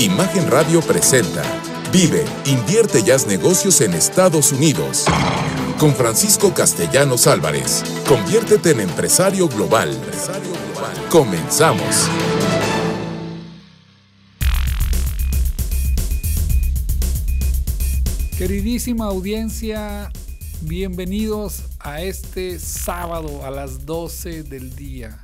Imagen Radio presenta Vive, invierte y haz negocios en Estados Unidos. Con Francisco Castellanos Álvarez. Conviértete en empresario global. Comenzamos. Queridísima audiencia, bienvenidos a este sábado a las 12 del día.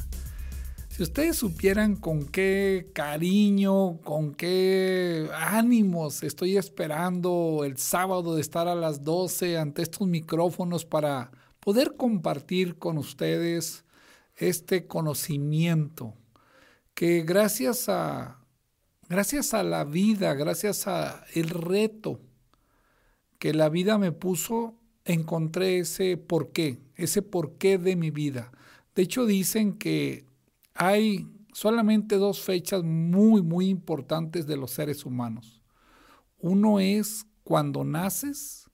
Si ustedes supieran con qué cariño, con qué ánimos estoy esperando el sábado de estar a las 12 ante estos micrófonos para poder compartir con ustedes este conocimiento que gracias a gracias a la vida, gracias a el reto que la vida me puso, encontré ese porqué, ese porqué de mi vida. De hecho dicen que hay solamente dos fechas muy, muy importantes de los seres humanos. Uno es cuando naces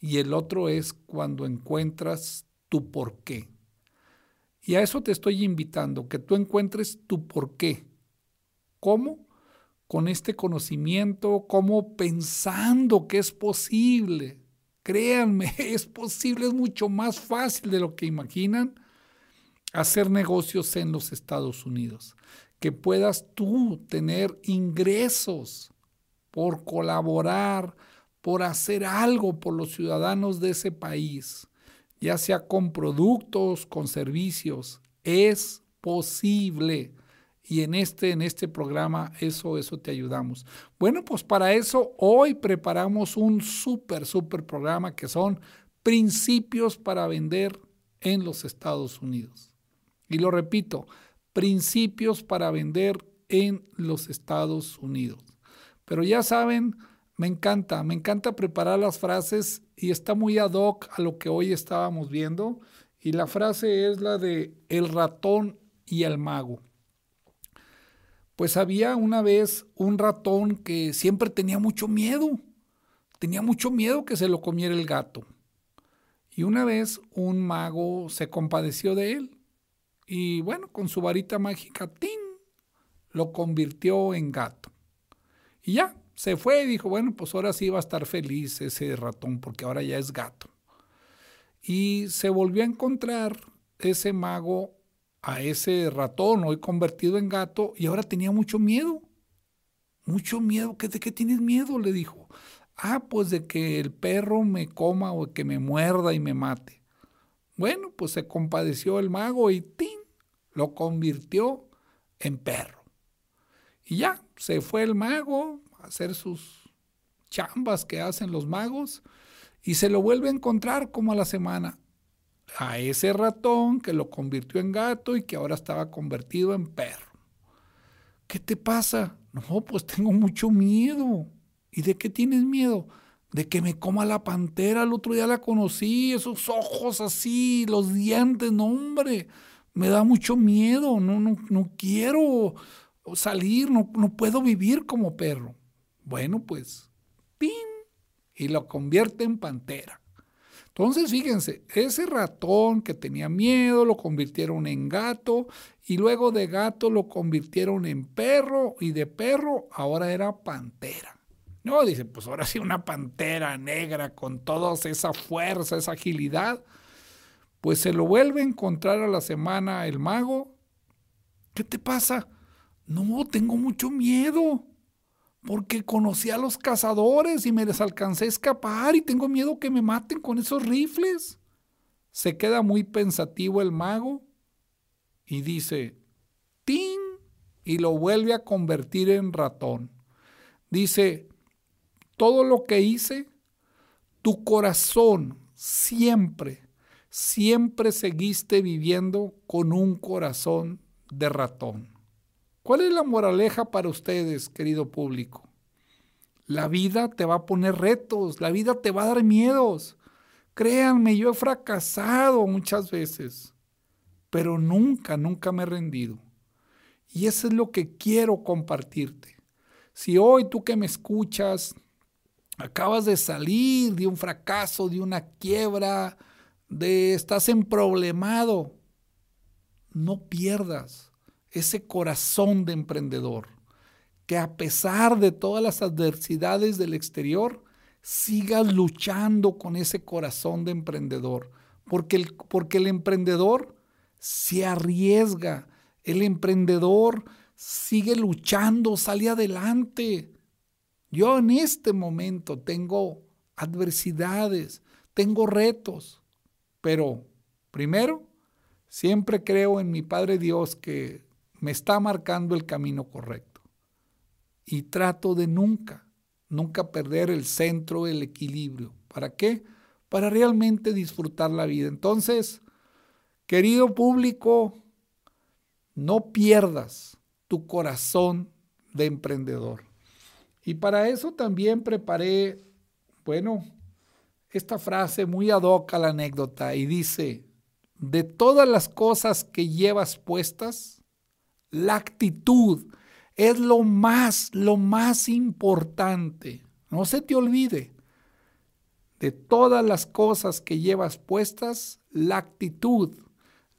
y el otro es cuando encuentras tu porqué. Y a eso te estoy invitando, que tú encuentres tu porqué. ¿Cómo? Con este conocimiento, como pensando que es posible. Créanme, es posible, es mucho más fácil de lo que imaginan hacer negocios en los Estados Unidos, que puedas tú tener ingresos por colaborar, por hacer algo por los ciudadanos de ese país, ya sea con productos, con servicios, es posible. Y en este, en este programa, eso, eso te ayudamos. Bueno, pues para eso hoy preparamos un súper, súper programa que son principios para vender en los Estados Unidos. Y lo repito, principios para vender en los Estados Unidos. Pero ya saben, me encanta, me encanta preparar las frases y está muy ad hoc a lo que hoy estábamos viendo. Y la frase es la de el ratón y el mago. Pues había una vez un ratón que siempre tenía mucho miedo. Tenía mucho miedo que se lo comiera el gato. Y una vez un mago se compadeció de él y bueno, con su varita mágica, ¡tin! lo convirtió en gato. Y ya, se fue y dijo, bueno, pues ahora sí va a estar feliz ese ratón porque ahora ya es gato. Y se volvió a encontrar ese mago a ese ratón hoy convertido en gato y ahora tenía mucho miedo. Mucho miedo. ¿De qué tienes miedo? Le dijo. Ah, pues de que el perro me coma o que me muerda y me mate. Bueno, pues se compadeció el mago y ¡tin! Lo convirtió en perro. Y ya, se fue el mago a hacer sus chambas que hacen los magos y se lo vuelve a encontrar como a la semana. A ese ratón que lo convirtió en gato y que ahora estaba convertido en perro. ¿Qué te pasa? No, pues tengo mucho miedo. ¿Y de qué tienes miedo? De que me coma la pantera. El otro día la conocí, esos ojos así, los dientes, no hombre me da mucho miedo, no, no, no quiero salir, no, no, puedo vivir como perro. Bueno, pues, ¡pin! Y lo convierte en pantera. Entonces, fíjense, ese ratón que tenía miedo lo convirtieron en gato y luego de gato lo convirtieron en perro y de perro ahora era pantera. No, dice, pues ahora sí una pantera negra con toda esa fuerza, esa agilidad pues se lo vuelve a encontrar a la semana el mago. ¿Qué te pasa? No, tengo mucho miedo, porque conocí a los cazadores y me les alcancé a escapar y tengo miedo que me maten con esos rifles. Se queda muy pensativo el mago y dice, ¡tin! y lo vuelve a convertir en ratón. Dice, todo lo que hice, tu corazón siempre siempre seguiste viviendo con un corazón de ratón. ¿Cuál es la moraleja para ustedes, querido público? La vida te va a poner retos, la vida te va a dar miedos. Créanme, yo he fracasado muchas veces, pero nunca, nunca me he rendido. Y eso es lo que quiero compartirte. Si hoy tú que me escuchas acabas de salir de un fracaso, de una quiebra, de estás emproblemado, no pierdas ese corazón de emprendedor. que a pesar de todas las adversidades del exterior, sigas luchando con ese corazón de emprendedor, porque el, porque el emprendedor se arriesga, el emprendedor sigue luchando, sale adelante. Yo en este momento tengo adversidades, tengo retos, pero primero, siempre creo en mi Padre Dios que me está marcando el camino correcto y trato de nunca, nunca perder el centro, el equilibrio. ¿Para qué? Para realmente disfrutar la vida. Entonces, querido público, no pierdas tu corazón de emprendedor. Y para eso también preparé, bueno, esta frase muy ad hoc a la anécdota y dice, de todas las cosas que llevas puestas, la actitud, es lo más, lo más importante. No se te olvide. De todas las cosas que llevas puestas, la actitud.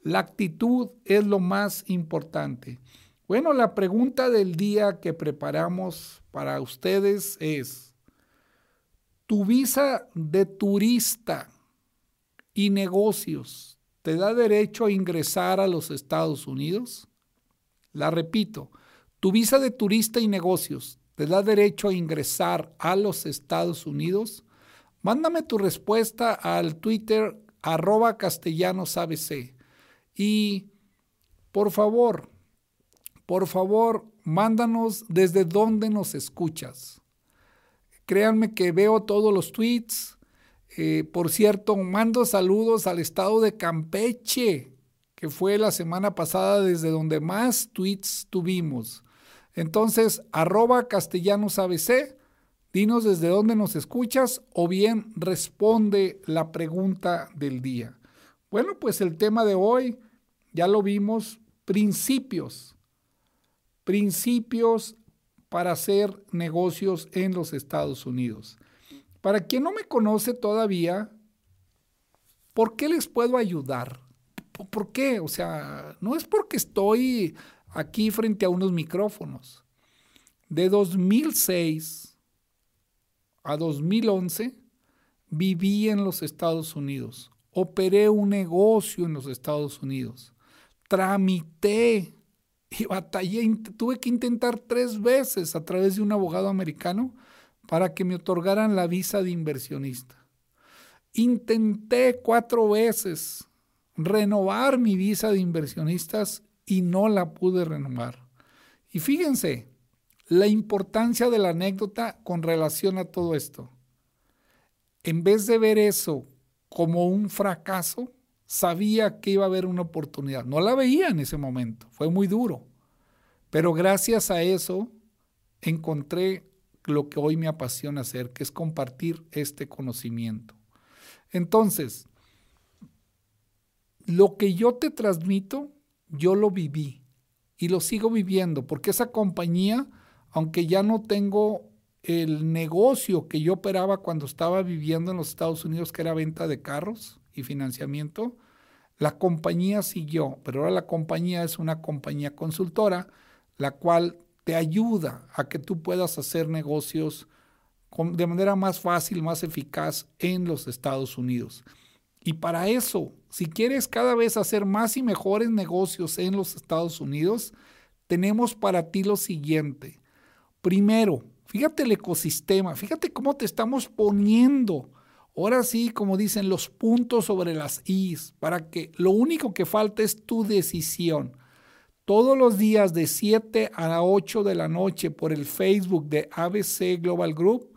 La actitud es lo más importante. Bueno, la pregunta del día que preparamos para ustedes es, ¿tu visa de turista y negocios te da derecho a ingresar a los Estados Unidos? La repito, tu visa de turista y negocios te da derecho a ingresar a los Estados Unidos. Mándame tu respuesta al Twitter arroba castellanosabc. Y por favor, por favor, mándanos desde dónde nos escuchas. Créanme que veo todos los tweets. Eh, por cierto, mando saludos al estado de Campeche, que fue la semana pasada desde donde más tweets tuvimos. Entonces, arroba castellanos ABC, dinos desde dónde nos escuchas o bien responde la pregunta del día. Bueno, pues el tema de hoy, ya lo vimos, principios. Principios para hacer negocios en los Estados Unidos. Para quien no me conoce todavía, ¿por qué les puedo ayudar? ¿Por qué? O sea, no es porque estoy aquí frente a unos micrófonos. De 2006 a 2011 viví en los Estados Unidos, operé un negocio en los Estados Unidos, tramité y batallé, tuve que intentar tres veces a través de un abogado americano para que me otorgaran la visa de inversionista. Intenté cuatro veces renovar mi visa de inversionistas y no la pude renovar. Y fíjense la importancia de la anécdota con relación a todo esto. En vez de ver eso como un fracaso, sabía que iba a haber una oportunidad. No la veía en ese momento, fue muy duro. Pero gracias a eso encontré lo que hoy me apasiona hacer, que es compartir este conocimiento. Entonces, lo que yo te transmito yo lo viví y lo sigo viviendo, porque esa compañía, aunque ya no tengo el negocio que yo operaba cuando estaba viviendo en los Estados Unidos, que era venta de carros y financiamiento, la compañía siguió, pero ahora la compañía es una compañía consultora, la cual te ayuda a que tú puedas hacer negocios de manera más fácil, más eficaz en los Estados Unidos. Y para eso, si quieres cada vez hacer más y mejores negocios en los Estados Unidos, tenemos para ti lo siguiente. Primero, fíjate el ecosistema, fíjate cómo te estamos poniendo, ahora sí, como dicen, los puntos sobre las is, para que lo único que falta es tu decisión. Todos los días de 7 a 8 de la noche por el Facebook de ABC Global Group,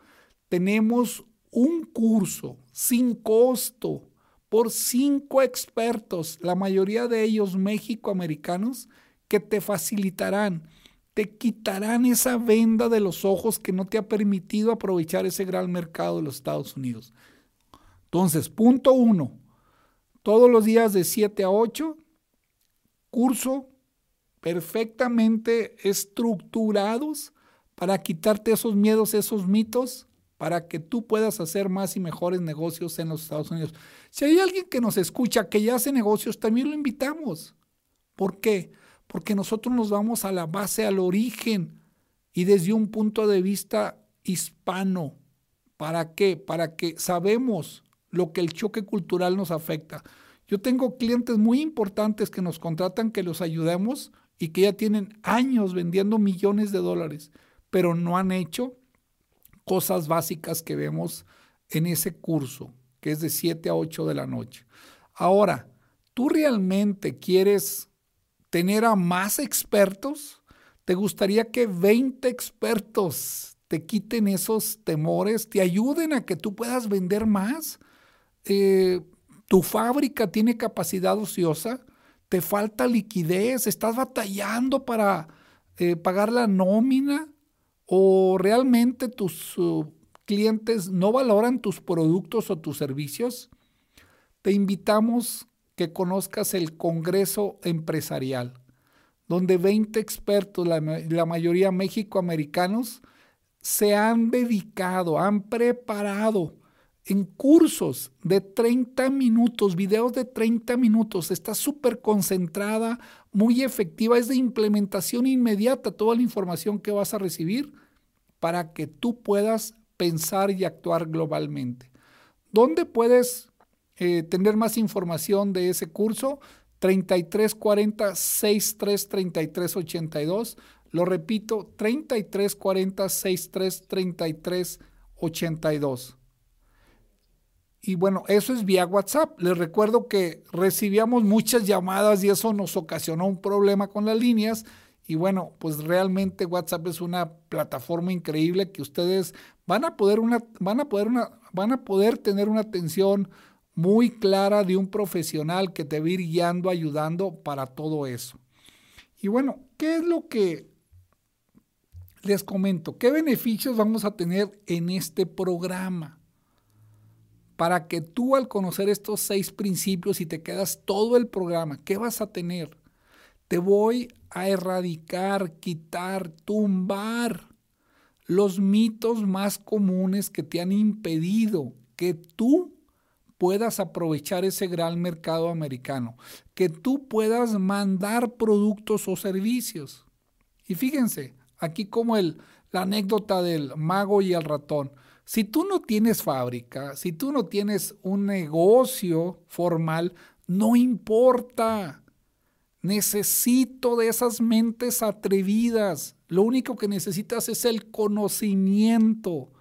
tenemos un curso sin costo por cinco expertos, la mayoría de ellos mexicoamericanos, que te facilitarán, te quitarán esa venda de los ojos que no te ha permitido aprovechar ese gran mercado de los Estados Unidos. Entonces, punto uno, todos los días de 7 a 8, curso perfectamente estructurados para quitarte esos miedos, esos mitos para que tú puedas hacer más y mejores negocios en los Estados Unidos. Si hay alguien que nos escucha que ya hace negocios, también lo invitamos. ¿Por qué? Porque nosotros nos vamos a la base, al origen y desde un punto de vista hispano. ¿Para qué? Para que sabemos lo que el choque cultural nos afecta. Yo tengo clientes muy importantes que nos contratan que los ayudemos y que ya tienen años vendiendo millones de dólares, pero no han hecho cosas básicas que vemos en ese curso, que es de 7 a 8 de la noche. Ahora, ¿tú realmente quieres tener a más expertos? ¿Te gustaría que 20 expertos te quiten esos temores, te ayuden a que tú puedas vender más? Eh, ¿Tu fábrica tiene capacidad ociosa? ¿Te falta liquidez? ¿Estás batallando para eh, pagar la nómina? ¿O realmente tus uh, clientes no valoran tus productos o tus servicios? Te invitamos que conozcas el Congreso Empresarial, donde 20 expertos, la, la mayoría mexicoamericanos, se han dedicado, han preparado en cursos de 30 minutos, videos de 30 minutos, está súper concentrada, muy efectiva, es de implementación inmediata toda la información que vas a recibir para que tú puedas pensar y actuar globalmente. ¿Dónde puedes eh, tener más información de ese curso? 3340 63 82. Lo repito, 3340 63 82. Y bueno, eso es vía WhatsApp. Les recuerdo que recibíamos muchas llamadas y eso nos ocasionó un problema con las líneas. Y bueno, pues realmente WhatsApp es una plataforma increíble que ustedes van a poder una, van a poder una, van a poder tener una atención muy clara de un profesional que te va a ir guiando, ayudando para todo eso. Y bueno, ¿qué es lo que les comento? ¿Qué beneficios vamos a tener en este programa? Para que tú al conocer estos seis principios y te quedas todo el programa, ¿qué vas a tener? Te voy a erradicar, quitar, tumbar los mitos más comunes que te han impedido que tú puedas aprovechar ese gran mercado americano, que tú puedas mandar productos o servicios. Y fíjense, aquí como el, la anécdota del mago y el ratón. Si tú no tienes fábrica, si tú no tienes un negocio formal, no importa. Necesito de esas mentes atrevidas. Lo único que necesitas es el conocimiento.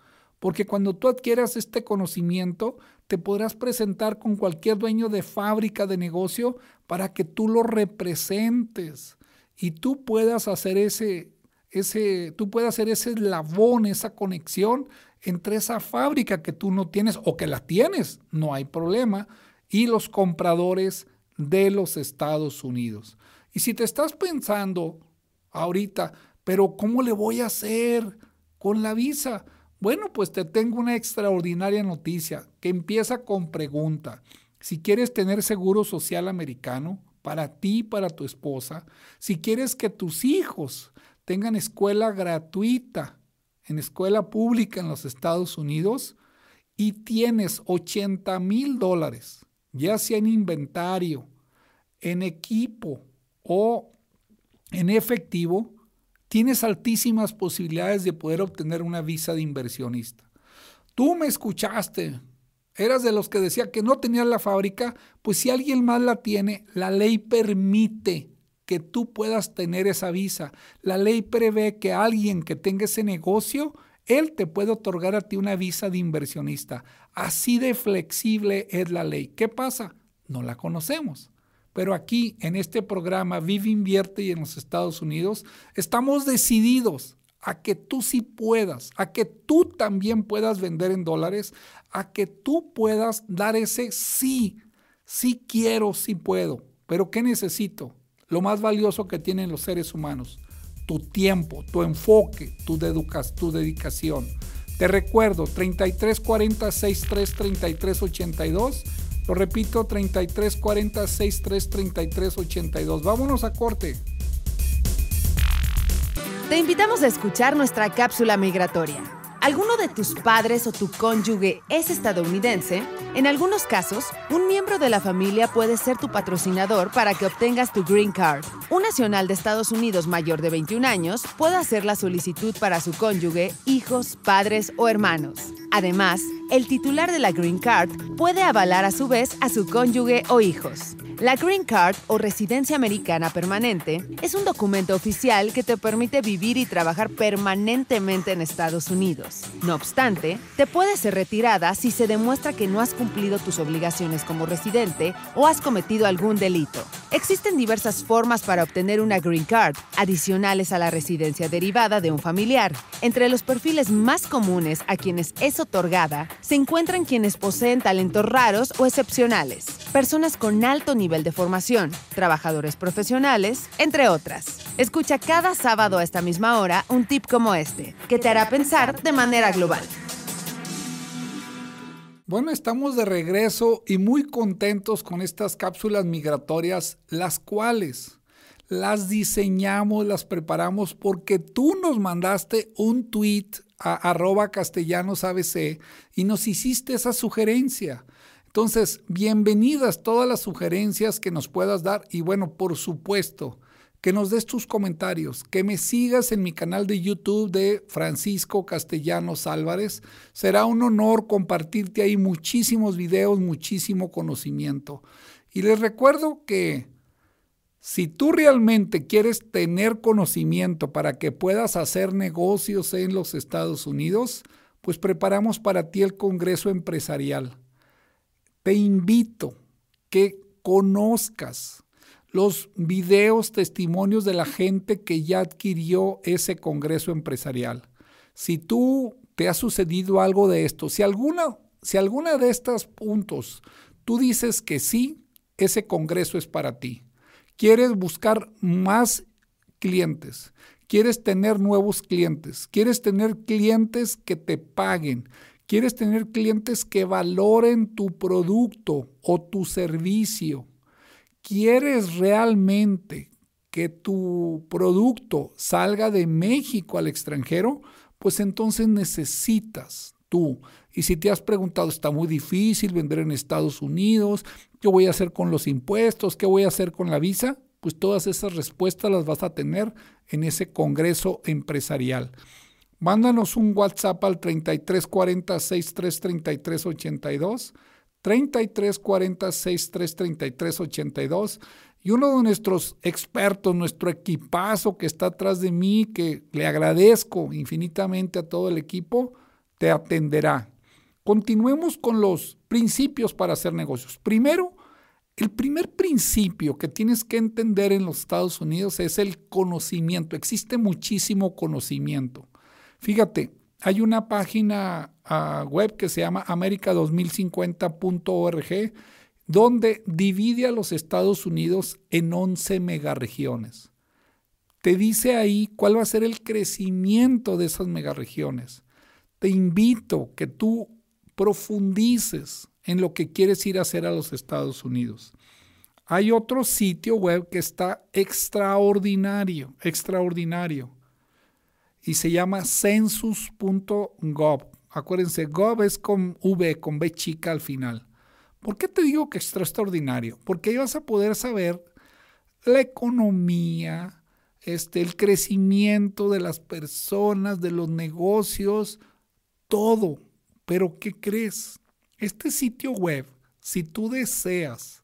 Porque cuando tú adquieras este conocimiento, te podrás presentar con cualquier dueño de fábrica, de negocio, para que tú lo representes y tú puedas hacer ese, ese, tú puedas hacer ese eslabón, esa conexión entre esa fábrica que tú no tienes o que la tienes, no hay problema, y los compradores de los Estados Unidos. Y si te estás pensando ahorita, pero ¿cómo le voy a hacer con la visa? Bueno, pues te tengo una extraordinaria noticia que empieza con pregunta. Si quieres tener seguro social americano para ti y para tu esposa, si quieres que tus hijos tengan escuela gratuita en escuela pública en los Estados Unidos y tienes 80 mil dólares, ya sea en inventario, en equipo o en efectivo, tienes altísimas posibilidades de poder obtener una visa de inversionista. Tú me escuchaste, eras de los que decía que no tenías la fábrica, pues si alguien más la tiene, la ley permite que tú puedas tener esa visa. La ley prevé que alguien que tenga ese negocio, él te puede otorgar a ti una visa de inversionista. Así de flexible es la ley. ¿Qué pasa? No la conocemos. Pero aquí, en este programa Vive, Invierte y en los Estados Unidos, estamos decididos a que tú sí puedas, a que tú también puedas vender en dólares, a que tú puedas dar ese sí, sí quiero, sí puedo. Pero ¿qué necesito? Lo más valioso que tienen los seres humanos, tu tiempo, tu enfoque, tu, tu dedicación. Te recuerdo, 3340 63 33 82. Lo repito, 3340 63 33 82. Vámonos a corte. Te invitamos a escuchar nuestra cápsula migratoria ¿Alguno de tus padres o tu cónyuge es estadounidense? En algunos casos, un miembro de la familia puede ser tu patrocinador para que obtengas tu Green Card. Un nacional de Estados Unidos mayor de 21 años puede hacer la solicitud para su cónyuge, hijos, padres o hermanos. Además, el titular de la Green Card puede avalar a su vez a su cónyuge o hijos. La Green Card o residencia americana permanente es un documento oficial que te permite vivir y trabajar permanentemente en Estados Unidos. No obstante, te puede ser retirada si se demuestra que no has cumplido tus obligaciones como residente o has cometido algún delito. Existen diversas formas para obtener una Green Card, adicionales a la residencia derivada de un familiar. Entre los perfiles más comunes a quienes es otorgada se encuentran quienes poseen talentos raros o excepcionales, personas con alto nivel de formación, trabajadores profesionales, entre otras. Escucha cada sábado a esta misma hora un tip como este, que te hará pensar de manera global. Bueno, estamos de regreso y muy contentos con estas cápsulas migratorias, las cuales las diseñamos, las preparamos porque tú nos mandaste un tweet a arroba castellanos y nos hiciste esa sugerencia. Entonces, bienvenidas todas las sugerencias que nos puedas dar y bueno, por supuesto, que nos des tus comentarios, que me sigas en mi canal de YouTube de Francisco Castellanos Álvarez. Será un honor compartirte ahí muchísimos videos, muchísimo conocimiento. Y les recuerdo que si tú realmente quieres tener conocimiento para que puedas hacer negocios en los Estados Unidos, pues preparamos para ti el Congreso Empresarial te invito que conozcas los videos, testimonios de la gente que ya adquirió ese congreso empresarial. Si tú te ha sucedido algo de esto, si alguna, si alguna de estos puntos tú dices que sí, ese congreso es para ti. Quieres buscar más clientes, quieres tener nuevos clientes, quieres tener clientes que te paguen, Quieres tener clientes que valoren tu producto o tu servicio. Quieres realmente que tu producto salga de México al extranjero, pues entonces necesitas tú. Y si te has preguntado, está muy difícil vender en Estados Unidos, ¿qué voy a hacer con los impuestos? ¿Qué voy a hacer con la visa? Pues todas esas respuestas las vas a tener en ese Congreso Empresarial. Mándanos un WhatsApp al 3340 6333 82, 3340 6333 82 y uno de nuestros expertos, nuestro equipazo que está atrás de mí, que le agradezco infinitamente a todo el equipo, te atenderá. Continuemos con los principios para hacer negocios. Primero, el primer principio que tienes que entender en los Estados Unidos es el conocimiento. Existe muchísimo conocimiento. Fíjate, hay una página ah, web que se llama america2050.org donde divide a los Estados Unidos en 11 megaregiones. Te dice ahí cuál va a ser el crecimiento de esas megaregiones. Te invito que tú profundices en lo que quieres ir a hacer a los Estados Unidos. Hay otro sitio web que está extraordinario, extraordinario y se llama census.gov. Acuérdense, gov es con V, con B chica al final. ¿Por qué te digo que es extraordinario? Porque ahí vas a poder saber la economía, este, el crecimiento de las personas, de los negocios, todo. Pero ¿qué crees? Este sitio web, si tú deseas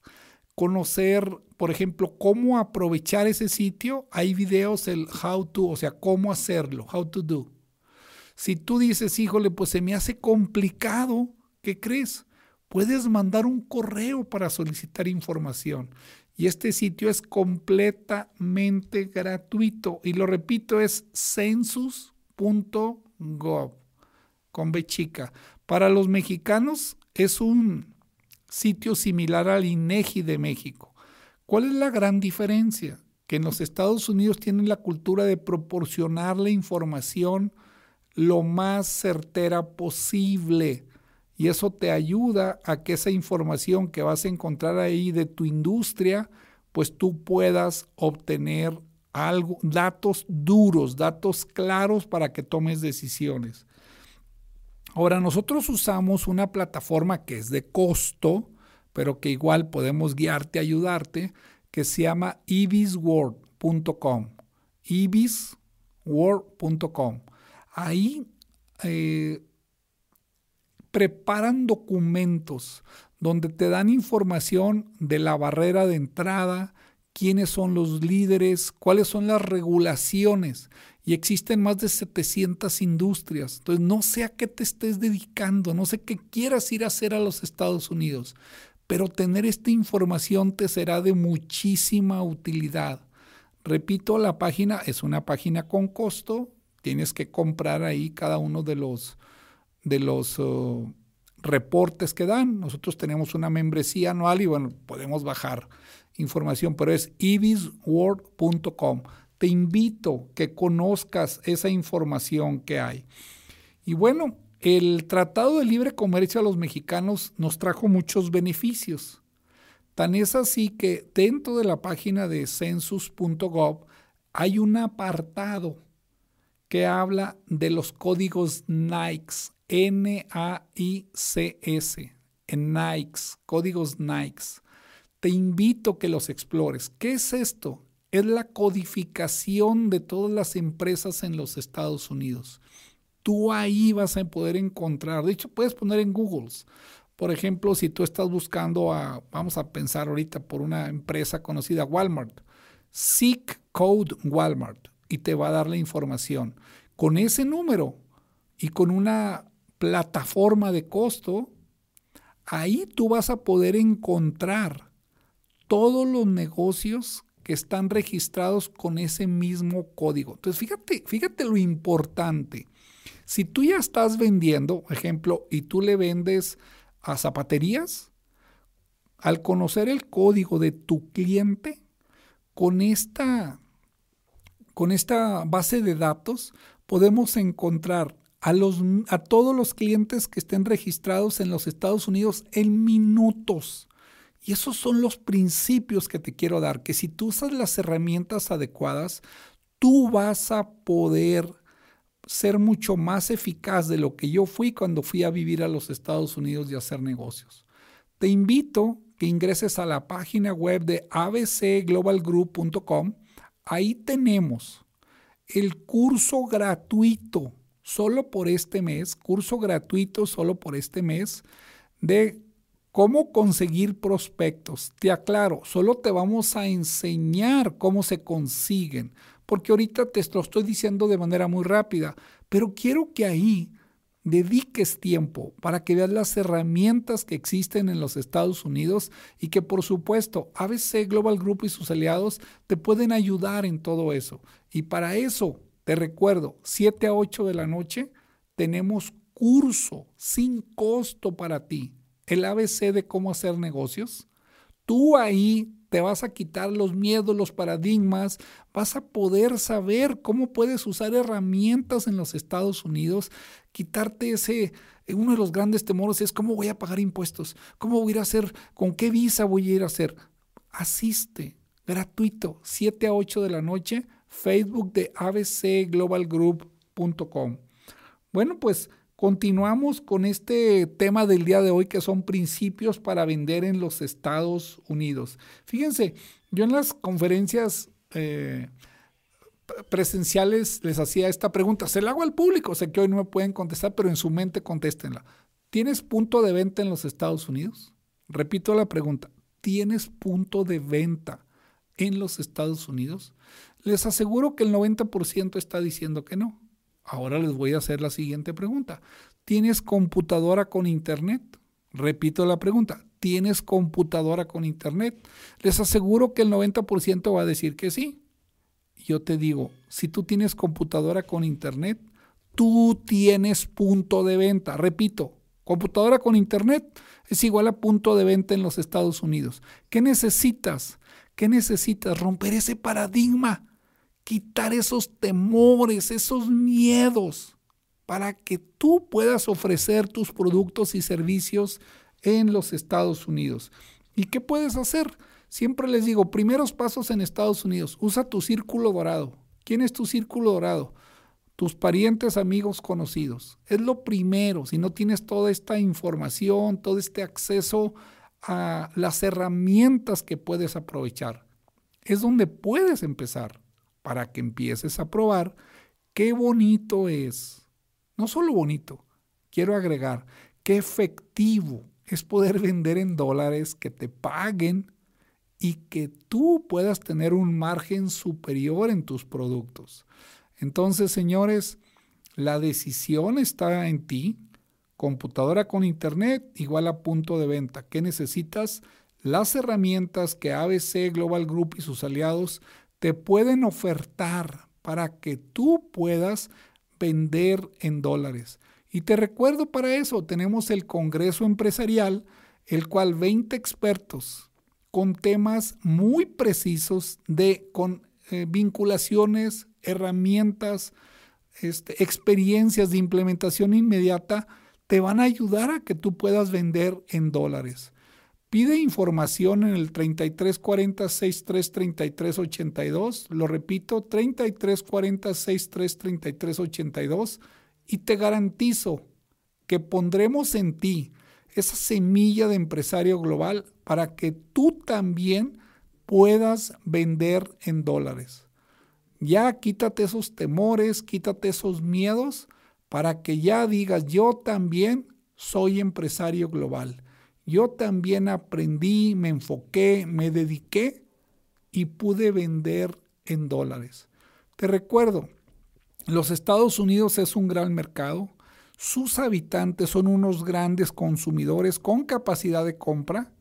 conocer por ejemplo, cómo aprovechar ese sitio, hay videos el how to, o sea, cómo hacerlo, how to do. Si tú dices, híjole, pues se me hace complicado, ¿qué crees? Puedes mandar un correo para solicitar información. Y este sitio es completamente gratuito. Y lo repito, es census.gov, con B chica. Para los mexicanos es un sitio similar al INEGI de México. ¿Cuál es la gran diferencia? Que en los Estados Unidos tienen la cultura de proporcionar la información lo más certera posible. Y eso te ayuda a que esa información que vas a encontrar ahí de tu industria, pues tú puedas obtener algo, datos duros, datos claros para que tomes decisiones. Ahora, nosotros usamos una plataforma que es de costo, pero que igual podemos guiarte, ayudarte, que se llama ibisworld.com. ibisworld.com. Ahí eh, preparan documentos donde te dan información de la barrera de entrada, quiénes son los líderes, cuáles son las regulaciones. Y existen más de 700 industrias. Entonces, no sé a qué te estés dedicando, no sé qué quieras ir a hacer a los Estados Unidos, pero tener esta información te será de muchísima utilidad. Repito, la página es una página con costo. Tienes que comprar ahí cada uno de los, de los uh, reportes que dan. Nosotros tenemos una membresía anual y bueno, podemos bajar información, pero es ibisworld.com. Te invito que conozcas esa información que hay. Y bueno, el Tratado de Libre Comercio a los mexicanos nos trajo muchos beneficios. Tan es así que dentro de la página de census.gov hay un apartado que habla de los códigos NAICS, N-A-I-C-S, en NAICS, códigos NAICS. Te invito a que los explores. ¿Qué es esto? Es la codificación de todas las empresas en los Estados Unidos. Tú ahí vas a poder encontrar, de hecho puedes poner en Google, por ejemplo, si tú estás buscando a, vamos a pensar ahorita por una empresa conocida, Walmart, Seek Code Walmart y te va a dar la información. Con ese número y con una plataforma de costo, ahí tú vas a poder encontrar todos los negocios están registrados con ese mismo código. Entonces, fíjate, fíjate lo importante. Si tú ya estás vendiendo, ejemplo, y tú le vendes a zapaterías, al conocer el código de tu cliente, con esta, con esta base de datos podemos encontrar a, los, a todos los clientes que estén registrados en los Estados Unidos en minutos. Y esos son los principios que te quiero dar, que si tú usas las herramientas adecuadas, tú vas a poder ser mucho más eficaz de lo que yo fui cuando fui a vivir a los Estados Unidos y hacer negocios. Te invito que ingreses a la página web de abcglobalgroup.com. Ahí tenemos el curso gratuito solo por este mes, curso gratuito solo por este mes de cómo conseguir prospectos. Te aclaro, solo te vamos a enseñar cómo se consiguen, porque ahorita te lo estoy diciendo de manera muy rápida, pero quiero que ahí dediques tiempo para que veas las herramientas que existen en los Estados Unidos y que por supuesto ABC Global Group y sus aliados te pueden ayudar en todo eso. Y para eso te recuerdo, 7 a 8 de la noche tenemos curso sin costo para ti, el ABC de cómo hacer negocios. Tú ahí te vas a quitar los miedos, los paradigmas, vas a poder saber cómo puedes usar herramientas en los Estados Unidos, quitarte ese, uno de los grandes temores es cómo voy a pagar impuestos, cómo voy a ir a hacer, con qué visa voy a ir a hacer. Asiste, gratuito, 7 a 8 de la noche Facebook de abcglobalgroup.com. Bueno, pues continuamos con este tema del día de hoy que son principios para vender en los Estados Unidos. Fíjense, yo en las conferencias eh, presenciales les hacía esta pregunta, se la hago al público, sé que hoy no me pueden contestar, pero en su mente contéstenla. ¿Tienes punto de venta en los Estados Unidos? Repito la pregunta, ¿tienes punto de venta en los Estados Unidos? Les aseguro que el 90% está diciendo que no. Ahora les voy a hacer la siguiente pregunta. ¿Tienes computadora con internet? Repito la pregunta. ¿Tienes computadora con internet? Les aseguro que el 90% va a decir que sí. Yo te digo, si tú tienes computadora con internet, tú tienes punto de venta. Repito, computadora con internet es igual a punto de venta en los Estados Unidos. ¿Qué necesitas? ¿Qué necesitas? Romper ese paradigma quitar esos temores, esos miedos, para que tú puedas ofrecer tus productos y servicios en los Estados Unidos. ¿Y qué puedes hacer? Siempre les digo, primeros pasos en Estados Unidos, usa tu círculo dorado. ¿Quién es tu círculo dorado? tus parientes, amigos, conocidos. Es lo primero, si no tienes toda esta información, todo este acceso a las herramientas que puedes aprovechar. Es donde puedes empezar para que empieces a probar qué bonito es. No solo bonito, quiero agregar, qué efectivo es poder vender en dólares, que te paguen y que tú puedas tener un margen superior en tus productos. Entonces, señores, la decisión está en ti. Computadora con internet igual a punto de venta. ¿Qué necesitas? Las herramientas que ABC Global Group y sus aliados te pueden ofertar para que tú puedas vender en dólares. Y te recuerdo para eso, tenemos el Congreso Empresarial, el cual 20 expertos con temas muy precisos de con eh, vinculaciones, herramientas, este, experiencias de implementación inmediata, te van a ayudar a que tú puedas vender en dólares. Pide información en el 3340 63 Lo repito, 3340 63 Y te garantizo que pondremos en ti esa semilla de empresario global para que tú también puedas vender en dólares. Ya quítate esos temores, quítate esos miedos para que ya digas, yo también soy empresario global yo también aprendí, me enfoqué, me dediqué y pude vender en dólares. Te recuerdo, los Estados Unidos es un gran mercado, sus habitantes son unos grandes consumidores con capacidad de compra.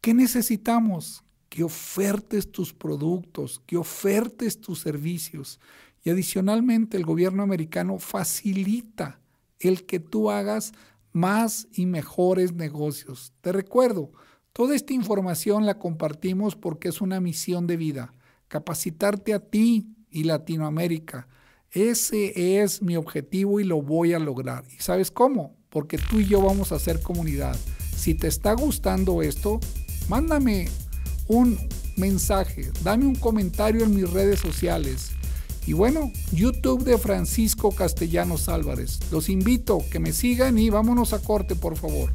¿Qué necesitamos? Que ofertes tus productos, que ofertes tus servicios. Y adicionalmente el gobierno americano facilita el que tú hagas más y mejores negocios. Te recuerdo, toda esta información la compartimos porque es una misión de vida, capacitarte a ti y Latinoamérica. Ese es mi objetivo y lo voy a lograr. ¿Y sabes cómo? Porque tú y yo vamos a hacer comunidad. Si te está gustando esto, mándame un mensaje, dame un comentario en mis redes sociales y bueno, YouTube de Francisco Castellanos Álvarez. Los invito que me sigan y vámonos a corte, por favor.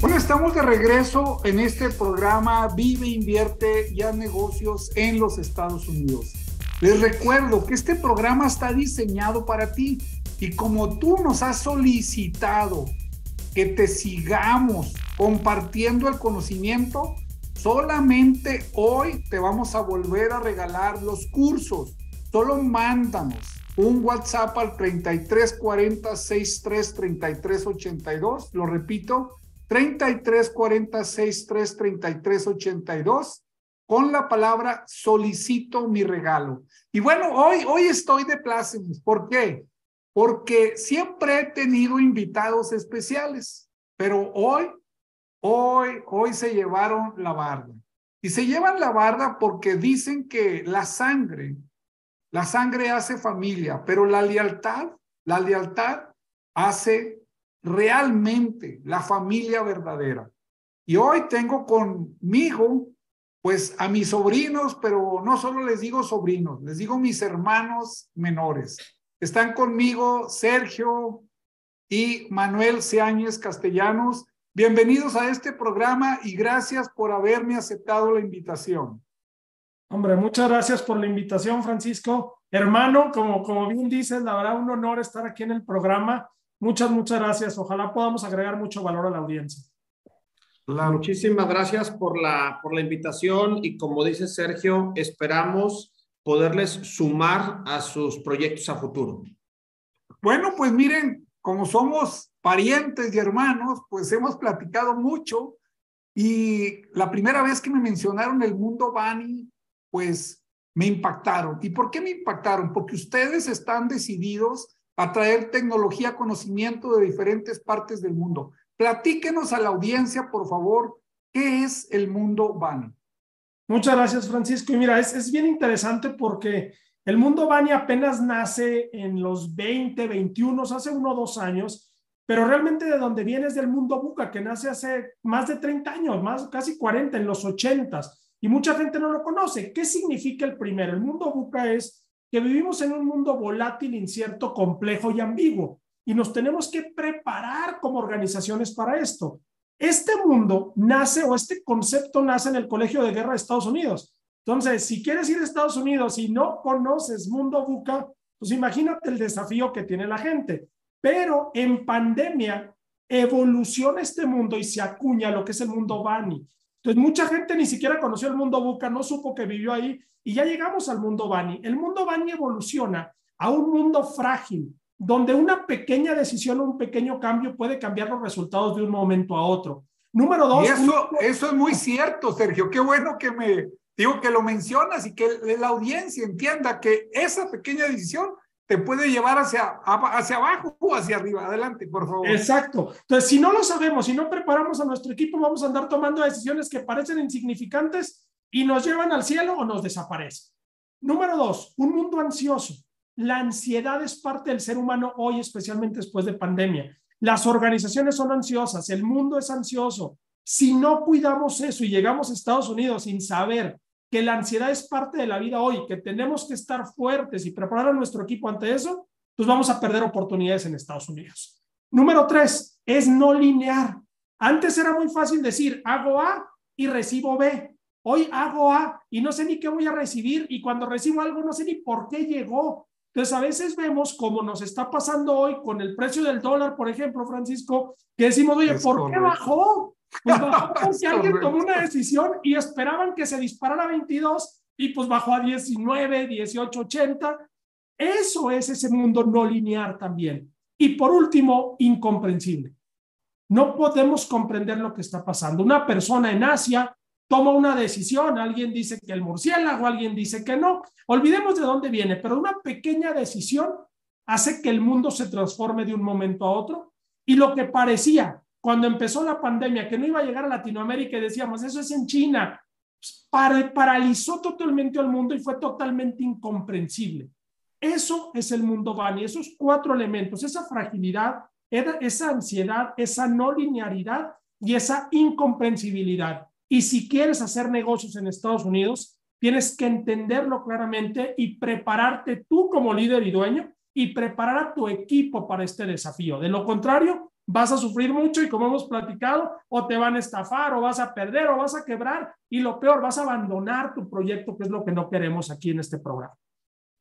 Bueno, estamos de regreso en este programa Vive, Invierte y haz negocios en los Estados Unidos. Les recuerdo que este programa está diseñado para ti y como tú nos has solicitado que te sigamos compartiendo el conocimiento, solamente hoy te vamos a volver a regalar los cursos Solo mándanos un WhatsApp al 3340 63 33 82. Lo repito, 3340 63 33 82 con la palabra solicito mi regalo. Y bueno, hoy, hoy estoy de plácemes. ¿Por qué? Porque siempre he tenido invitados especiales, pero hoy, hoy, hoy se llevaron la barda. Y se llevan la barda porque dicen que la sangre la sangre hace familia, pero la lealtad, la lealtad hace realmente la familia verdadera. Y hoy tengo conmigo, pues a mis sobrinos, pero no solo les digo sobrinos, les digo mis hermanos menores. Están conmigo Sergio y Manuel Seáñez Castellanos. Bienvenidos a este programa y gracias por haberme aceptado la invitación. Hombre, muchas gracias por la invitación, Francisco. Hermano, como, como bien dices, la verdad, un honor estar aquí en el programa. Muchas, muchas gracias. Ojalá podamos agregar mucho valor a la audiencia. Muchísimas gracias por la, por la invitación y como dice Sergio, esperamos poderles sumar a sus proyectos a futuro. Bueno, pues miren, como somos parientes y hermanos, pues hemos platicado mucho y la primera vez que me mencionaron el mundo Bani, pues me impactaron. ¿Y por qué me impactaron? Porque ustedes están decididos a traer tecnología, conocimiento de diferentes partes del mundo. Platíquenos a la audiencia, por favor, ¿qué es el mundo Bani? Muchas gracias, Francisco. Y mira, es, es bien interesante porque el mundo Bani apenas nace en los 20, 21, hace uno o dos años, pero realmente de donde viene es del mundo Buca, que nace hace más de 30 años, más casi 40, en los 80 y mucha gente no lo conoce. ¿Qué significa el primero? El mundo buca es que vivimos en un mundo volátil, incierto, complejo y ambiguo y nos tenemos que preparar como organizaciones para esto. Este mundo nace o este concepto nace en el Colegio de Guerra de Estados Unidos. Entonces, si quieres ir a Estados Unidos y no conoces mundo buca, pues imagínate el desafío que tiene la gente. Pero en pandemia evoluciona este mundo y se acuña lo que es el mundo Bani. Entonces, mucha gente ni siquiera conoció el mundo buca, no supo que vivió ahí y ya llegamos al mundo Bani. El mundo Bani evoluciona a un mundo frágil, donde una pequeña decisión o un pequeño cambio puede cambiar los resultados de un momento a otro. Número dos. eso, eso es muy cierto, Sergio. Qué bueno que me digo que lo mencionas y que la audiencia entienda que esa pequeña decisión te puede llevar hacia, hacia abajo o hacia arriba. Adelante, por favor. Exacto. Entonces, si no lo sabemos, si no preparamos a nuestro equipo, vamos a andar tomando decisiones que parecen insignificantes y nos llevan al cielo o nos desaparecen. Número dos, un mundo ansioso. La ansiedad es parte del ser humano hoy, especialmente después de pandemia. Las organizaciones son ansiosas, el mundo es ansioso. Si no cuidamos eso y llegamos a Estados Unidos sin saber que la ansiedad es parte de la vida hoy, que tenemos que estar fuertes y preparar a nuestro equipo ante eso, pues vamos a perder oportunidades en Estados Unidos. Número tres, es no lineal. Antes era muy fácil decir, hago A y recibo B. Hoy hago A y no sé ni qué voy a recibir y cuando recibo algo no sé ni por qué llegó. Entonces, a veces vemos como nos está pasando hoy con el precio del dólar, por ejemplo, Francisco, que decimos, oye, ¿por qué bajó? Pues bajó porque alguien tomó una decisión y esperaban que se disparara a 22 y pues bajó a 19, 18, 80. Eso es ese mundo no lineal también. Y por último, incomprensible. No podemos comprender lo que está pasando. Una persona en Asia toma una decisión, alguien dice que el murciélago, alguien dice que no, olvidemos de dónde viene, pero una pequeña decisión hace que el mundo se transforme de un momento a otro y lo que parecía cuando empezó la pandemia que no iba a llegar a Latinoamérica y decíamos, eso es en China, pues, paralizó totalmente al mundo y fue totalmente incomprensible. Eso es el mundo Bani, esos cuatro elementos, esa fragilidad, esa ansiedad, esa no linearidad y esa incomprensibilidad. Y si quieres hacer negocios en Estados Unidos, tienes que entenderlo claramente y prepararte tú como líder y dueño y preparar a tu equipo para este desafío. De lo contrario, vas a sufrir mucho y como hemos platicado, o te van a estafar o vas a perder o vas a quebrar y lo peor, vas a abandonar tu proyecto, que es lo que no queremos aquí en este programa.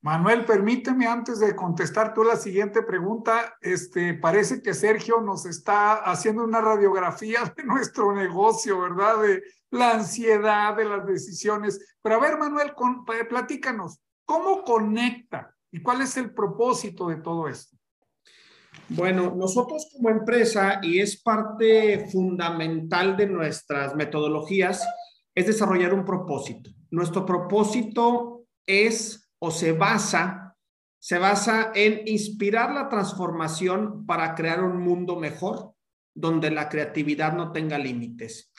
Manuel, permíteme antes de contestar tú la siguiente pregunta, este, parece que Sergio nos está haciendo una radiografía de nuestro negocio, ¿verdad? De la ansiedad, de las decisiones. Pero a ver, Manuel, con, platícanos, ¿cómo conecta y cuál es el propósito de todo esto? Bueno, nosotros como empresa, y es parte fundamental de nuestras metodologías, es desarrollar un propósito. Nuestro propósito es o se basa, se basa en inspirar la transformación para crear un mundo mejor, donde la creatividad no tenga límites.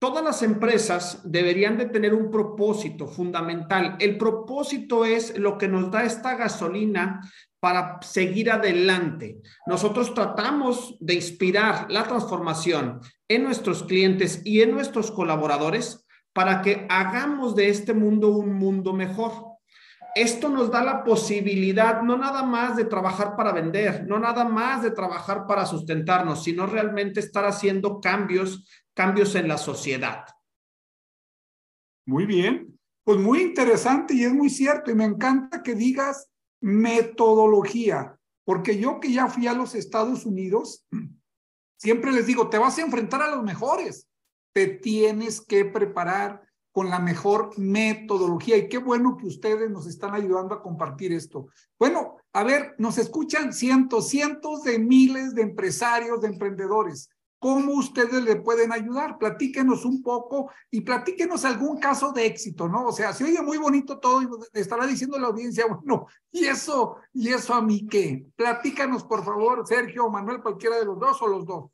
Todas las empresas deberían de tener un propósito fundamental. El propósito es lo que nos da esta gasolina para seguir adelante. Nosotros tratamos de inspirar la transformación en nuestros clientes y en nuestros colaboradores para que hagamos de este mundo un mundo mejor esto nos da la posibilidad no nada más de trabajar para vender, no nada más de trabajar para sustentarnos, sino realmente estar haciendo cambios, cambios en la sociedad. Muy bien, pues muy interesante y es muy cierto y me encanta que digas metodología, porque yo que ya fui a los Estados Unidos, siempre les digo, te vas a enfrentar a los mejores, te tienes que preparar, con la mejor metodología. Y qué bueno que ustedes nos están ayudando a compartir esto. Bueno, a ver, nos escuchan cientos, cientos de miles de empresarios, de emprendedores. ¿Cómo ustedes le pueden ayudar? Platíquenos un poco y platíquenos algún caso de éxito, ¿no? O sea, se oye muy bonito todo y estará diciendo la audiencia, bueno, ¿y eso, y eso a mí qué? Platícanos, por favor, Sergio o Manuel, cualquiera de los dos o los dos.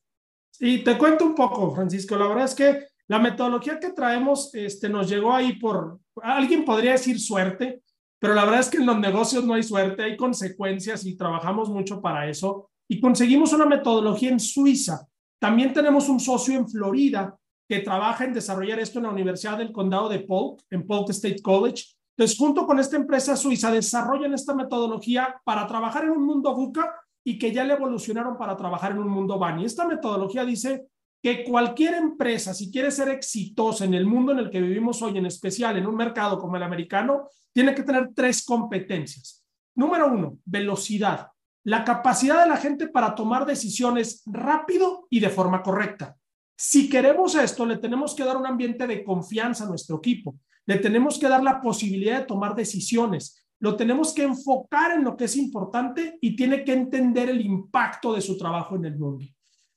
Sí, te cuento un poco, Francisco. La verdad es que la metodología que traemos este, nos llegó ahí por, alguien podría decir suerte, pero la verdad es que en los negocios no hay suerte, hay consecuencias y trabajamos mucho para eso. Y conseguimos una metodología en Suiza. También tenemos un socio en Florida que trabaja en desarrollar esto en la Universidad del Condado de Polk, en Polk State College. Entonces, junto con esta empresa suiza, desarrollan esta metodología para trabajar en un mundo VUCA y que ya le evolucionaron para trabajar en un mundo BANI. Esta metodología dice que cualquier empresa, si quiere ser exitosa en el mundo en el que vivimos hoy, en especial en un mercado como el americano, tiene que tener tres competencias. Número uno, velocidad. La capacidad de la gente para tomar decisiones rápido y de forma correcta. Si queremos esto, le tenemos que dar un ambiente de confianza a nuestro equipo. Le tenemos que dar la posibilidad de tomar decisiones. Lo tenemos que enfocar en lo que es importante y tiene que entender el impacto de su trabajo en el mundo.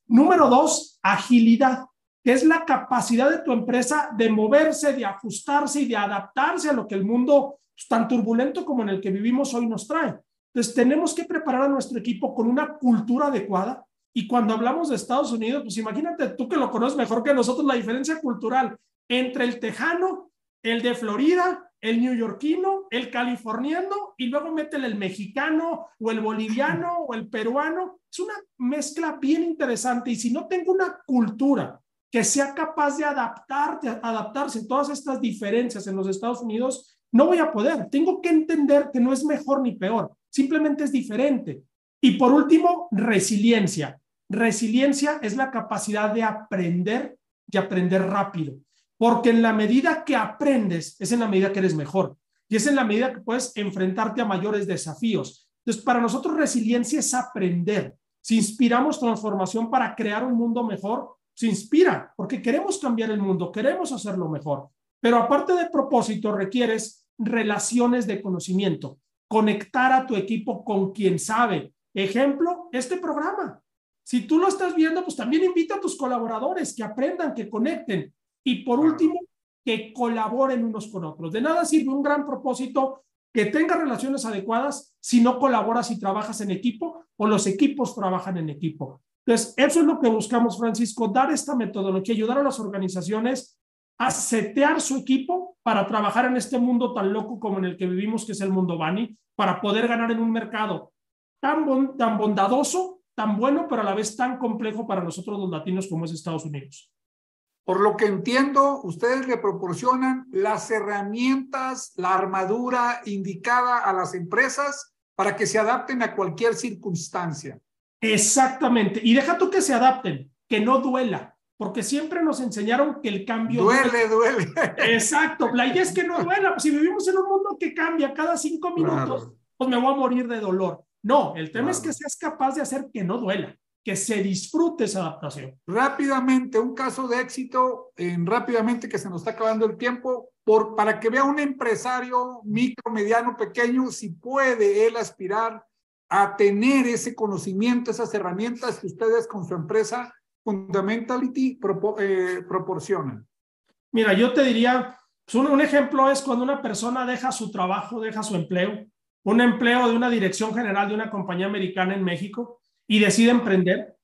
Número dos, agilidad, que es la capacidad de tu empresa de moverse, de ajustarse y de adaptarse a lo que el mundo tan turbulento como en el que vivimos hoy nos trae. Entonces, tenemos que preparar a nuestro equipo con una cultura adecuada. Y cuando hablamos de Estados Unidos, pues imagínate tú que lo conoces mejor que nosotros, la diferencia cultural entre el tejano, el de Florida, el neoyorquino, el californiano y luego métele el mexicano o el boliviano o el peruano. Es una mezcla bien interesante y si no tengo una cultura que sea capaz de adaptarte, adaptarse a todas estas diferencias en los Estados Unidos, no voy a poder. Tengo que entender que no es mejor ni peor, simplemente es diferente. Y por último, resiliencia. Resiliencia es la capacidad de aprender y aprender rápido. Porque en la medida que aprendes, es en la medida que eres mejor. Y es en la medida que puedes enfrentarte a mayores desafíos. Entonces, para nosotros resiliencia es aprender. Si inspiramos transformación para crear un mundo mejor, se inspira, porque queremos cambiar el mundo, queremos hacerlo mejor. Pero aparte de propósito, requieres relaciones de conocimiento, conectar a tu equipo con quien sabe. Ejemplo, este programa. Si tú lo estás viendo, pues también invita a tus colaboradores que aprendan, que conecten. Y por último, que colaboren unos con otros. De nada sirve un gran propósito que tenga relaciones adecuadas si no colaboras y trabajas en equipo o los equipos trabajan en equipo. Entonces, eso es lo que buscamos, Francisco, dar esta metodología, ayudar a las organizaciones a setear su equipo para trabajar en este mundo tan loco como en el que vivimos, que es el mundo Bani, para poder ganar en un mercado tan, tan bondadoso, tan bueno, pero a la vez tan complejo para nosotros los latinos como es Estados Unidos. Por lo que entiendo, ustedes le proporcionan las herramientas, la armadura indicada a las empresas para que se adapten a cualquier circunstancia. Exactamente. Y deja tú que se adapten, que no duela, porque siempre nos enseñaron que el cambio... Duele, duele. Exacto. La idea es que no duela. Pues si vivimos en un mundo que cambia cada cinco minutos, pues me voy a morir de dolor. No, el tema es que seas capaz de hacer que no duela que se disfrute esa adaptación. Rápidamente, un caso de éxito, en rápidamente que se nos está acabando el tiempo, por, para que vea un empresario micro, mediano, pequeño, si puede él aspirar a tener ese conocimiento, esas herramientas que ustedes con su empresa Fundamentality eh, proporcionan. Mira, yo te diría, pues, un, ejemplo es cuando una persona deja su trabajo, deja su empleo, un empleo de una dirección general de una compañía americana en México, y decide emprender.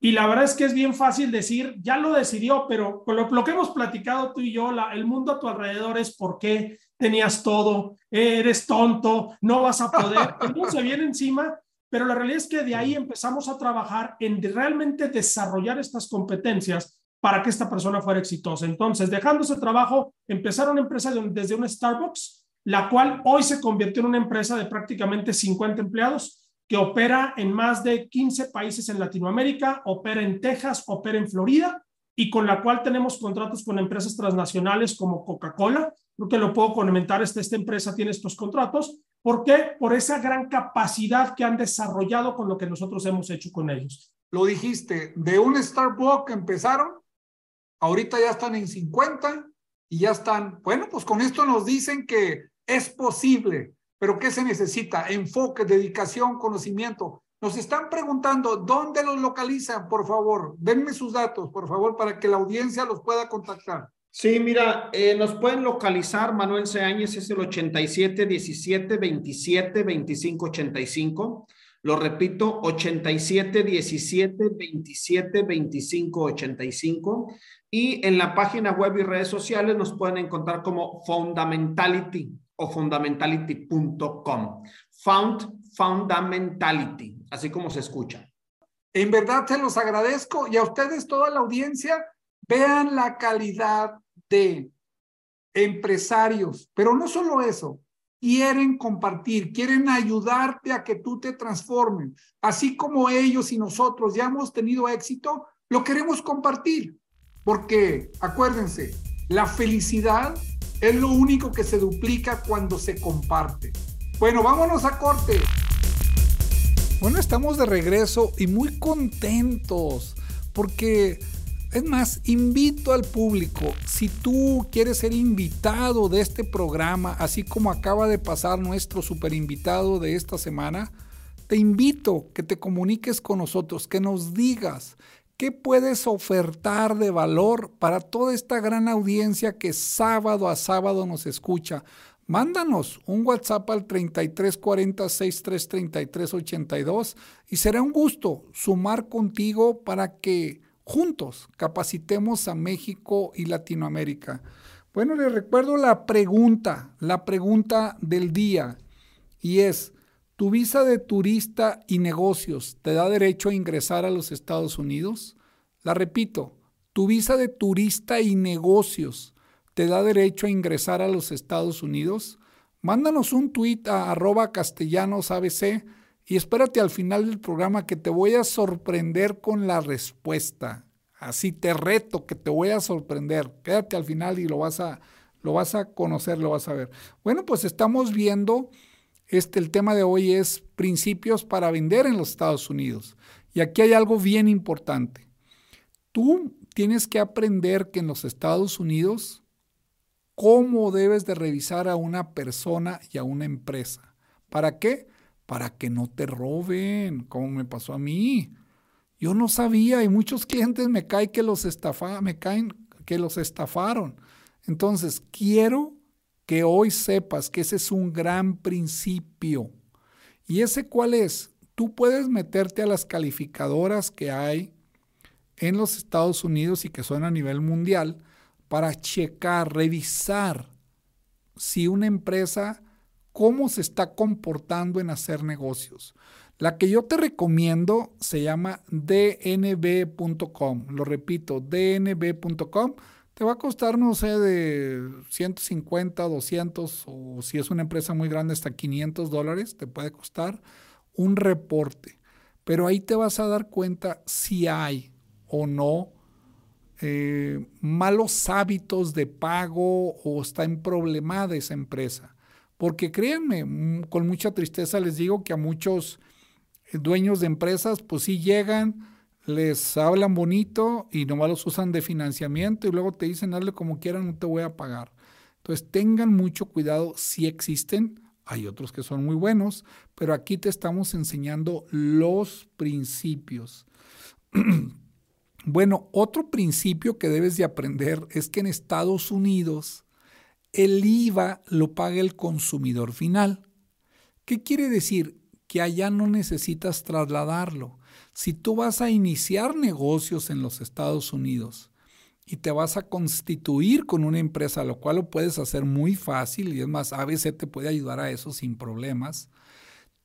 Y la verdad es que es bien fácil decir, ya lo decidió, pero con lo, que hemos platicado tú y yo, la, el mundo a tu alrededor es por qué tenías todo, eres tonto, no vas a poder, el se viene encima, pero la realidad es que de ahí empezamos a trabajar en realmente desarrollar estas competencias para que esta persona fuera exitosa. Entonces, dejando ese trabajo, empezaron una empresa desde un Starbucks, la cual hoy se convirtió en una empresa de prácticamente 50 empleados que opera en más de 15 países en Latinoamérica, opera en Texas, opera en Florida y con la cual tenemos contratos con empresas transnacionales como Coca-Cola. Creo que lo puedo comentar, esta, esta empresa tiene estos contratos. ¿Por qué? Por esa gran capacidad que han desarrollado con lo que nosotros hemos hecho con ellos. Lo dijiste, de un Starbucks empezaron, ahorita ya están en 50 y ya están, bueno, pues con esto nos dicen que es posible pero ¿qué se necesita? Enfoque, dedicación, conocimiento. Nos están preguntando dónde los localizan, por favor. Denme sus datos, por favor, para que la audiencia los pueda contactar. Sí, mira, eh, nos pueden localizar, Manuel Seáñez es el 87 17 27 25 85. Lo repito, 87 17 27 25 85. Y en la página web y redes sociales nos pueden encontrar como Fundamentality o fundamentality.com. Found Fundamentality, así como se escucha. En verdad se los agradezco y a ustedes, toda la audiencia, vean la calidad de empresarios, pero no solo eso, quieren compartir, quieren ayudarte a que tú te transformes. Así como ellos y nosotros ya hemos tenido éxito, lo queremos compartir. Porque acuérdense, la felicidad es lo único que se duplica cuando se comparte. Bueno, vámonos a corte. Bueno, estamos de regreso y muy contentos porque es más, invito al público, si tú quieres ser invitado de este programa, así como acaba de pasar nuestro super invitado de esta semana, te invito que te comuniques con nosotros, que nos digas qué puedes ofertar de valor para toda esta gran audiencia que sábado a sábado nos escucha. Mándanos un WhatsApp al 3340 633382 y será un gusto sumar contigo para que juntos capacitemos a México y Latinoamérica. Bueno, les recuerdo la pregunta, la pregunta del día, y es, ¿tu visa de turista y negocios te da derecho a ingresar a los Estados Unidos? La repito, ¿tu visa de turista y negocios te da derecho a ingresar a los Estados Unidos? Mándanos un tuit a arroba y espérate al final del programa que te voy a sorprender con la respuesta. Así te reto que te voy a sorprender. Quédate al final y lo vas a, lo vas a conocer, lo vas a ver. Bueno, pues estamos viendo, este, el tema de hoy es principios para vender en los Estados Unidos. Y aquí hay algo bien importante. Tú tienes que aprender que en los Estados Unidos, cómo debes de revisar a una persona y a una empresa. ¿Para qué? Para que no te roben, como me pasó a mí. Yo no sabía y muchos clientes me caen que los me caen que los estafaron. Entonces, quiero que hoy sepas que ese es un gran principio. ¿Y ese cuál es? Tú puedes meterte a las calificadoras que hay en los Estados Unidos y que son a nivel mundial para checar, revisar si una empresa cómo se está comportando en hacer negocios. La que yo te recomiendo se llama dnb.com. Lo repito, dnb.com. Te va a costar, no sé, de 150, 200 o si es una empresa muy grande hasta 500 dólares, te puede costar un reporte. Pero ahí te vas a dar cuenta si hay o no eh, malos hábitos de pago o está en problema de esa empresa. Porque créanme, mm, con mucha tristeza les digo que a muchos eh, dueños de empresas, pues sí llegan, les hablan bonito y nomás los usan de financiamiento y luego te dicen, hazle como quieran, no te voy a pagar. Entonces tengan mucho cuidado si existen. Hay otros que son muy buenos, pero aquí te estamos enseñando los principios. bueno, otro principio que debes de aprender es que en Estados Unidos el IVA lo paga el consumidor final. ¿Qué quiere decir? Que allá no necesitas trasladarlo. Si tú vas a iniciar negocios en los Estados Unidos y te vas a constituir con una empresa, lo cual lo puedes hacer muy fácil y es más, ABC te puede ayudar a eso sin problemas,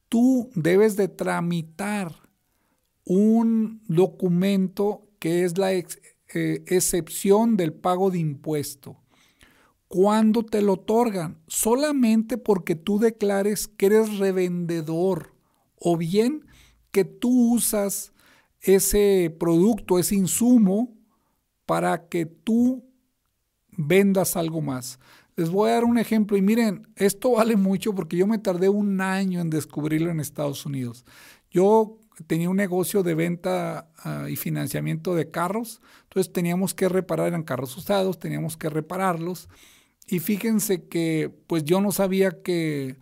tú debes de tramitar un documento que es la eh, excepción del pago de impuesto cuando te lo otorgan, solamente porque tú declares que eres revendedor o bien que tú usas ese producto, ese insumo, para que tú vendas algo más. Les voy a dar un ejemplo y miren, esto vale mucho porque yo me tardé un año en descubrirlo en Estados Unidos. Yo tenía un negocio de venta ah, y financiamiento de carros, entonces teníamos que reparar, en carros usados, teníamos que repararlos y fíjense que pues yo no sabía que,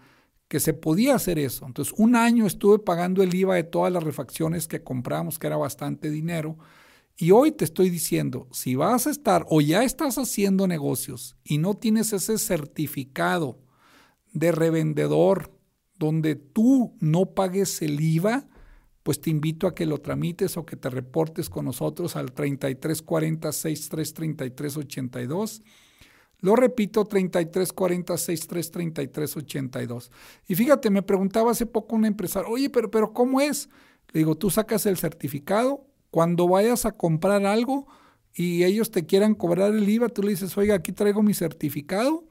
que se podía hacer eso. Entonces, un año estuve pagando el IVA de todas las refacciones que compramos, que era bastante dinero. Y hoy te estoy diciendo, si vas a estar o ya estás haciendo negocios y no tienes ese certificado de revendedor donde tú no pagues el IVA, pues te invito a que lo tramites o que te reportes con nosotros al 3340 633382 lo repito, 33 40 63 33 82. Y fíjate, me preguntaba hace poco un empresario, oye, pero, pero ¿cómo es? Le digo, tú sacas el certificado, cuando vayas a comprar algo y ellos te quieran cobrar el IVA, tú le dices, oiga, aquí traigo mi certificado.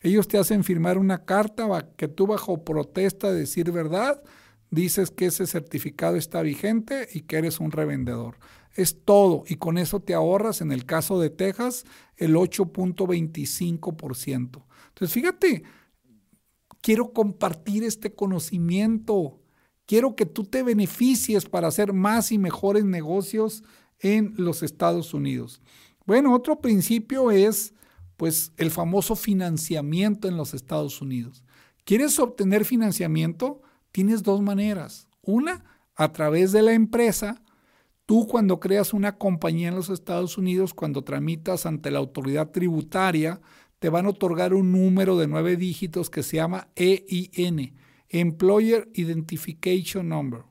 Ellos te hacen firmar una carta que tú bajo protesta de decir verdad, dices que ese certificado está vigente y que eres un revendedor. Es todo y con eso te ahorras, en el caso de Texas, el 8.25%. Entonces, fíjate, quiero compartir este conocimiento. Quiero que tú te beneficies para hacer más y mejores negocios en los Estados Unidos. Bueno, otro principio es pues el famoso financiamiento en los Estados Unidos. ¿Quieres obtener financiamiento? Tienes dos maneras. Una, a través de la empresa. Tú cuando creas una compañía en los Estados Unidos, cuando tramitas ante la autoridad tributaria, te van a otorgar un número de nueve dígitos que se llama EIN, Employer Identification Number.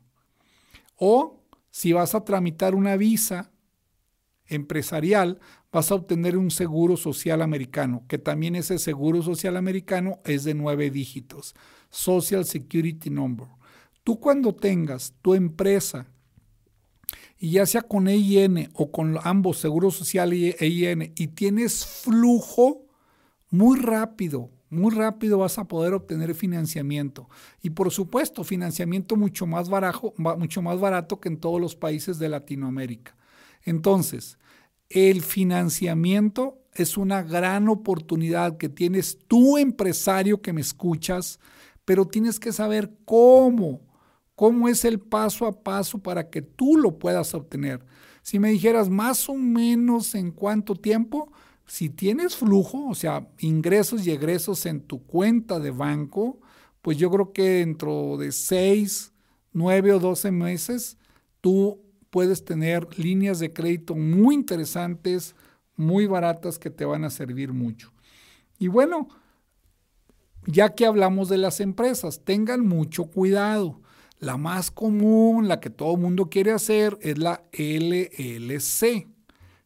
O si vas a tramitar una visa empresarial, vas a obtener un seguro social americano, que también ese seguro social americano es de nueve dígitos, Social Security Number. Tú cuando tengas tu empresa, y ya sea con EIN o con ambos, Seguro Social y EIN, y tienes flujo muy rápido, muy rápido vas a poder obtener financiamiento. Y por supuesto, financiamiento mucho más, barajo, mucho más barato que en todos los países de Latinoamérica. Entonces, el financiamiento es una gran oportunidad que tienes tú, empresario que me escuchas, pero tienes que saber cómo, cómo es el paso a paso para que tú lo puedas obtener. Si me dijeras más o menos en cuánto tiempo, si tienes flujo, o sea, ingresos y egresos en tu cuenta de banco, pues yo creo que dentro de 6, 9 o 12 meses, tú puedes tener líneas de crédito muy interesantes, muy baratas que te van a servir mucho. Y bueno, ya que hablamos de las empresas, tengan mucho cuidado. La más común, la que todo mundo quiere hacer, es la LLC.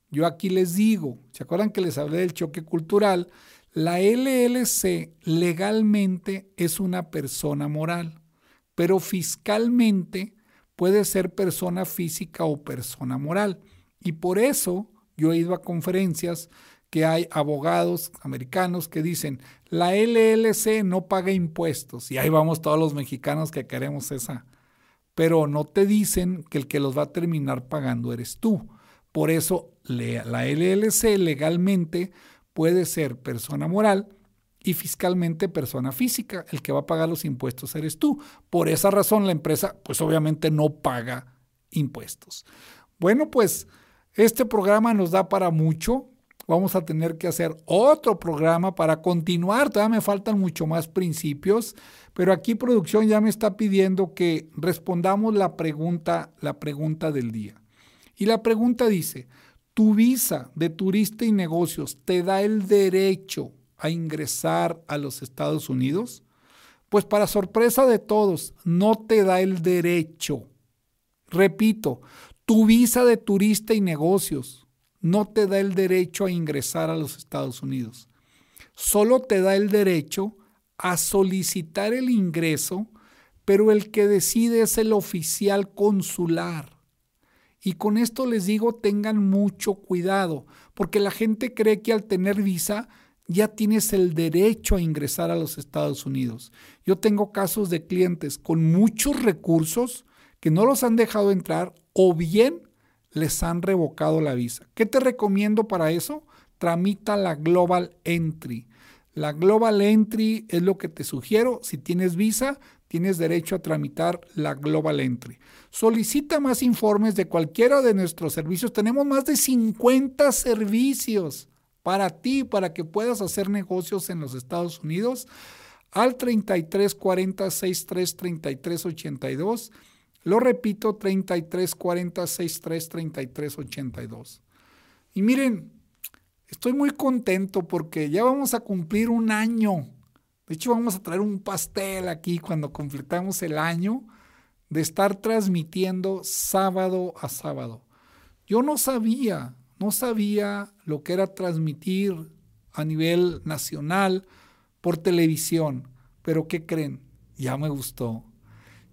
Yo aquí les digo, ¿se acuerdan que les hablé del choque cultural? La LLC legalmente es una persona moral, pero fiscalmente puede ser persona física o persona moral. Y por eso yo he ido a conferencias que hay abogados americanos que dicen, la LLC no paga impuestos. Y ahí vamos todos los mexicanos que queremos esa. Pero no te dicen que el que los va a terminar pagando eres tú. Por eso la LLC legalmente puede ser persona moral y fiscalmente persona física. El que va a pagar los impuestos eres tú. Por esa razón la empresa pues obviamente no paga impuestos. Bueno, pues este programa nos da para mucho. Vamos a tener que hacer otro programa para continuar. Todavía me faltan mucho más principios, pero aquí producción ya me está pidiendo que respondamos la pregunta, la pregunta del día. Y la pregunta dice, ¿tu visa de turista y negocios te da el derecho a ingresar a los Estados Unidos? Pues para sorpresa de todos, no te da el derecho. Repito, tu visa de turista y negocios no te da el derecho a ingresar a los Estados Unidos. Solo te da el derecho a solicitar el ingreso, pero el que decide es el oficial consular. Y con esto les digo, tengan mucho cuidado, porque la gente cree que al tener visa ya tienes el derecho a ingresar a los Estados Unidos. Yo tengo casos de clientes con muchos recursos que no los han dejado entrar o bien les han revocado la visa. ¿Qué te recomiendo para eso? Tramita la Global Entry. La Global Entry es lo que te sugiero. Si tienes visa, tienes derecho a tramitar la Global Entry. Solicita más informes de cualquiera de nuestros servicios. Tenemos más de 50 servicios para ti, para que puedas hacer negocios en los Estados Unidos al 33 40 63 33 82. Lo repito, 33 40 63 33 82. Y miren, estoy muy contento porque ya vamos a cumplir un año de hecho, vamos a traer un pastel aquí cuando completamos el año de estar transmitiendo sábado a sábado. Yo no sabía, no sabía lo que era transmitir a nivel nacional por televisión, pero ¿qué creen? Ya me gustó.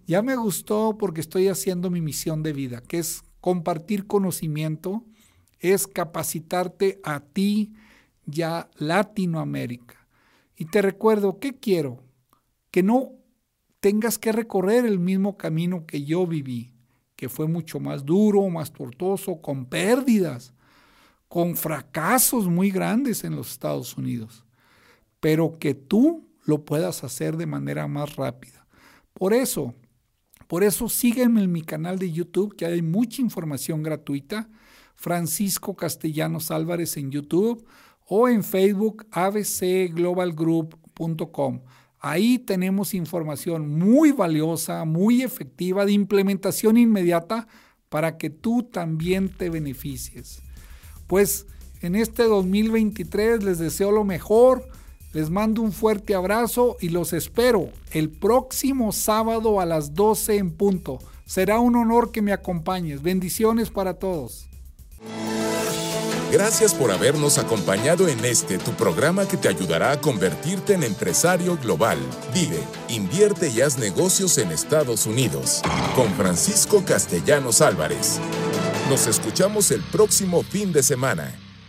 Ya me gustó porque estoy haciendo mi misión de vida, que es compartir conocimiento es capacitarte a ti y a Latinoamérica. Y te recuerdo, ¿qué quiero? Que no tengas que recorrer el mismo camino que yo viví, que fue mucho más duro, más tortuoso, con pérdidas, con fracasos muy grandes en los Estados Unidos, pero que tú lo puedas hacer de manera más rápida. Por eso, por eso sígueme en mi canal de YouTube, que hay mucha información gratuita, Francisco Castellanos Álvarez en YouTube o en Facebook abcglobalgroup.com. Ahí tenemos información muy valiosa, muy efectiva, de implementación inmediata para que tú también te beneficies. Pues en este 2023 les deseo lo mejor, les mando un fuerte abrazo y los espero el próximo sábado a las 12 en punto. Será un honor que me acompañes. Bendiciones para todos. Gracias por habernos acompañado en este tu programa que te ayudará a convertirte en empresario global. Vive, invierte y haz negocios en Estados Unidos. Con Francisco Castellanos Álvarez. Nos escuchamos el próximo fin de semana.